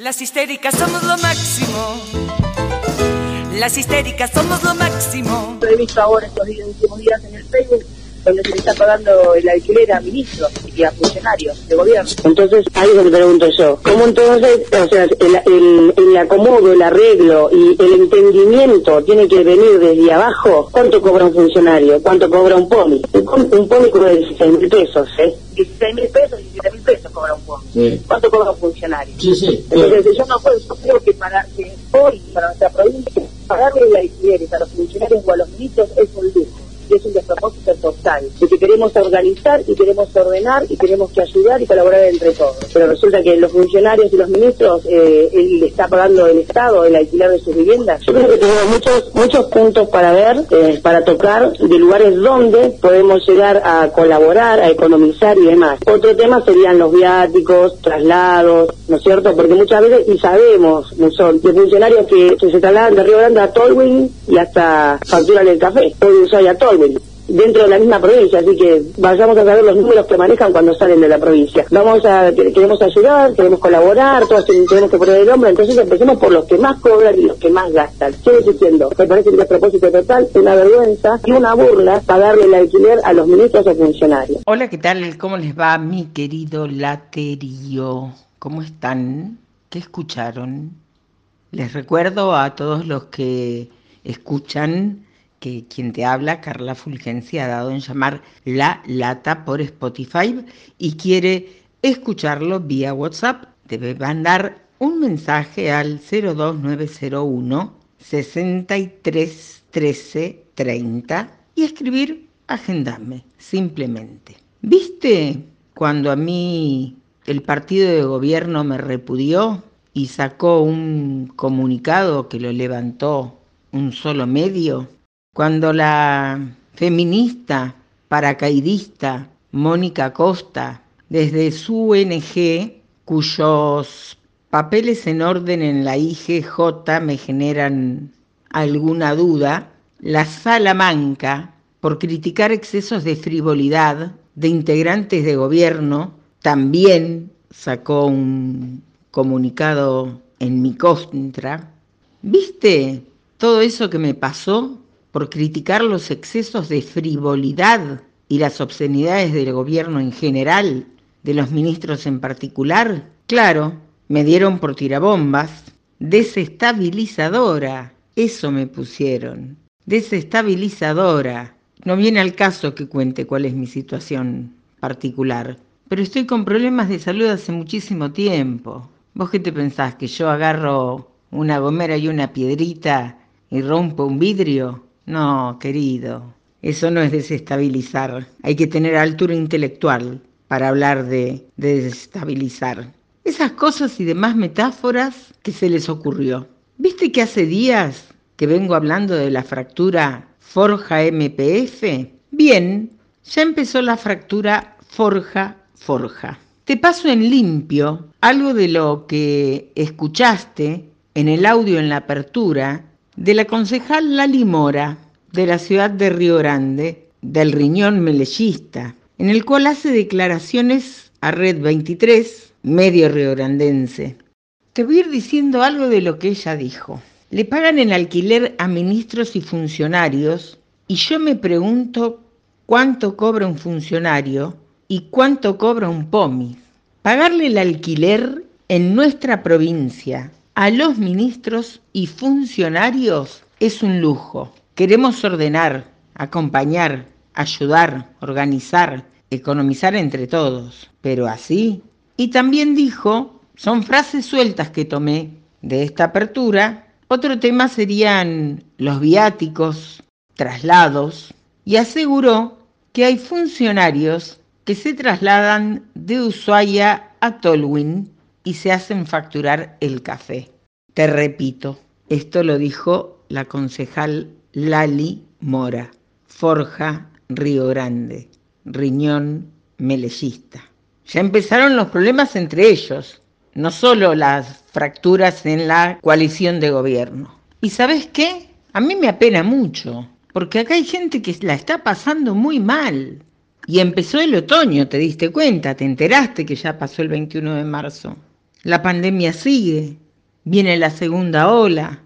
Las histéricas somos lo máximo. Las histéricas somos lo máximo. He visto ahora estos últimos días en el Facebook donde se le está pagando el alquiler a ministros y a funcionarios de gobierno. Entonces, ahí es donde pregunto yo, ¿cómo entonces, o sea, el, el, el acomodo, el arreglo y el entendimiento tiene que venir desde abajo? ¿Cuánto cobra un funcionario? ¿Cuánto cobra un POMI? Un, un POMI cobra 16 mil pesos, ¿eh? 16 mil pesos, 17 mil pesos cobra un fondo. Sí. ¿Cuánto cobra un funcionario? Sí, sí. Entonces, yo no puedo, yo creo que para que hoy, para nuestra provincia, pagarle el alquiler a los funcionarios o a los ministros es un lujo. Y es un total. Y que queremos organizar y queremos ordenar y tenemos que ayudar y colaborar entre todos. Pero resulta que los funcionarios y los ministros, eh, él está pagando el Estado el alquiler de sus viviendas. Yo creo que tenemos muchos muchos puntos para ver, eh, para tocar, de lugares donde podemos llegar a colaborar, a economizar y demás. Otro tema serían los viáticos, traslados, ¿no es cierto? Porque muchas veces, y sabemos, son de funcionarios que, se trasladan de Río Grande a Tolwyn y hasta facturan el café, o de Ushuaia a Tolwyn dentro de la misma provincia, así que vayamos a saber los números que manejan cuando salen de la provincia. Vamos a, que- queremos ayudar, queremos colaborar, todos tenemos que poner el hombro, entonces empecemos por los que más cobran y los que más gastan. Sigo diciendo, me parece un propósito total, una vergüenza y una burla pagarle el alquiler a los ministros o funcionarios. Hola, ¿qué tal? ¿Cómo les va, mi querido laterío? ¿Cómo están? ¿Qué escucharon? Les recuerdo a todos los que escuchan que quien te habla, Carla Fulgencia, ha dado en llamar La Lata por Spotify y quiere escucharlo vía WhatsApp. Debe mandar un mensaje al 02901 63 13 30 y escribir agendame, simplemente. ¿Viste cuando a mí el partido de gobierno me repudió y sacó un comunicado que lo levantó un solo medio? Cuando la feminista paracaidista Mónica Costa, desde su ONG, cuyos papeles en orden en la IGJ me generan alguna duda, la Salamanca, por criticar excesos de frivolidad de integrantes de gobierno, también sacó un comunicado en mi contra. ¿Viste todo eso que me pasó por criticar los excesos de frivolidad y las obscenidades del gobierno en general, de los ministros en particular? Claro, me dieron por tirabombas, desestabilizadora, eso me pusieron, desestabilizadora. No viene al caso que cuente cuál es mi situación particular, pero estoy con problemas de salud hace muchísimo tiempo. ¿Vos qué te pensás? ¿Que yo agarro una gomera y una piedrita y rompo un vidrio? No, querido, eso no es desestabilizar. Hay que tener altura intelectual para hablar de, de desestabilizar. Esas cosas y demás metáforas que se les ocurrió. ¿Viste que hace días que vengo hablando de la fractura Forja MPF? Bien, ya empezó la fractura Forja Forja. Te paso en limpio algo de lo que escuchaste en el audio en la apertura de la concejal Lali Mora de la ciudad de Río Grande, del riñón melechista, en el cual hace declaraciones a Red 23, medio riograndense. Te voy a ir diciendo algo de lo que ella dijo. Le pagan el alquiler a ministros y funcionarios y yo me pregunto cuánto cobra un funcionario y cuánto cobra un POMI. Pagarle el alquiler en nuestra provincia a los ministros y funcionarios es un lujo. Queremos ordenar, acompañar, ayudar, organizar, economizar entre todos, pero así. Y también dijo, son frases sueltas que tomé de esta apertura, otro tema serían los viáticos, traslados, y aseguró que hay funcionarios que se trasladan de Ushuaia a Tolwyn y se hacen facturar el café. Te repito, esto lo dijo la concejal Lali Mora, Forja Río Grande, Riñón Melellista. Ya empezaron los problemas entre ellos, no solo las fracturas en la coalición de gobierno. ¿Y sabes qué? A mí me apena mucho, porque acá hay gente que la está pasando muy mal. Y empezó el otoño, ¿te diste cuenta? ¿Te enteraste que ya pasó el 21 de marzo? La pandemia sigue, viene la segunda ola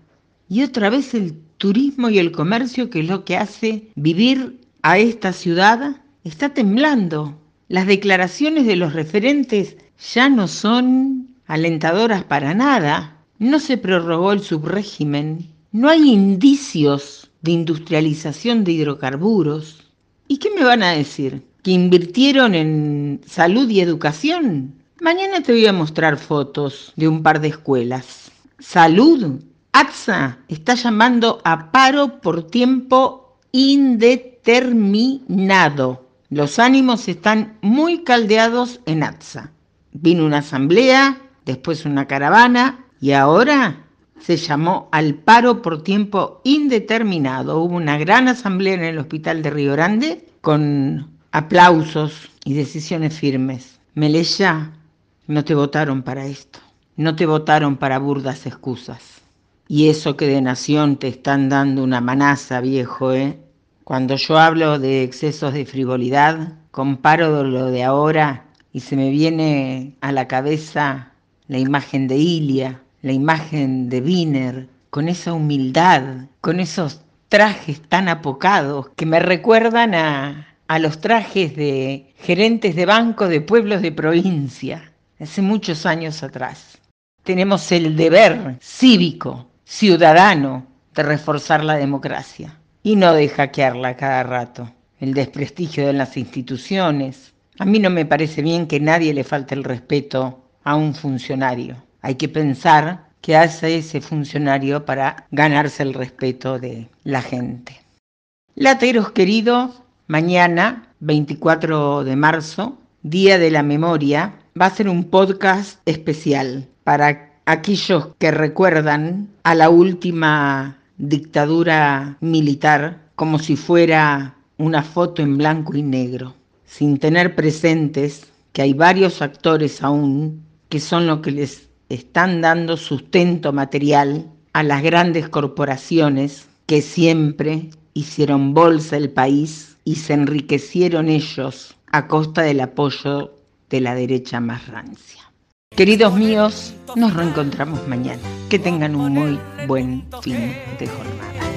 y otra vez el turismo y el comercio, que es lo que hace vivir a esta ciudad, está temblando. Las declaraciones de los referentes ya no son alentadoras para nada. No se prorrogó el subrégimen. No hay indicios de industrialización de hidrocarburos. ¿Y qué me van a decir? ¿Que invirtieron en salud y educación? Mañana te voy a mostrar fotos de un par de escuelas. Salud. ATSA está llamando a paro por tiempo indeterminado. Los ánimos están muy caldeados en ATSA. Vino una asamblea, después una caravana y ahora se llamó al paro por tiempo indeterminado. Hubo una gran asamblea en el hospital de Río Grande con aplausos y decisiones firmes. Meleya, no te votaron para esto, no te votaron para burdas excusas. Y eso que de nación te están dando una manaza, viejo, ¿eh? Cuando yo hablo de excesos de frivolidad, comparo lo de ahora y se me viene a la cabeza la imagen de Ilia, la imagen de Wiener, con esa humildad, con esos trajes tan apocados que me recuerdan a, a los trajes de gerentes de banco de pueblos de provincia, hace muchos años atrás. Tenemos el deber cívico, ciudadano, de reforzar la democracia y no de hackearla cada rato. El desprestigio de las instituciones. A mí no me parece bien que nadie le falte el respeto a un funcionario. Hay que pensar qué hace ese funcionario para ganarse el respeto de la gente. Lateros queridos, mañana, 24 de marzo, Día de la Memoria, va a ser un podcast especial para aquellos que recuerdan a la última dictadura militar como si fuera una foto en blanco y negro, sin tener presentes que hay varios actores aún que son los que les están dando sustento material a las grandes corporaciones que siempre hicieron bolsa el país y se enriquecieron ellos a costa del apoyo de la derecha más rancia. Queridos míos, nos reencontramos mañana. Que tengan un muy buen fin de jornada.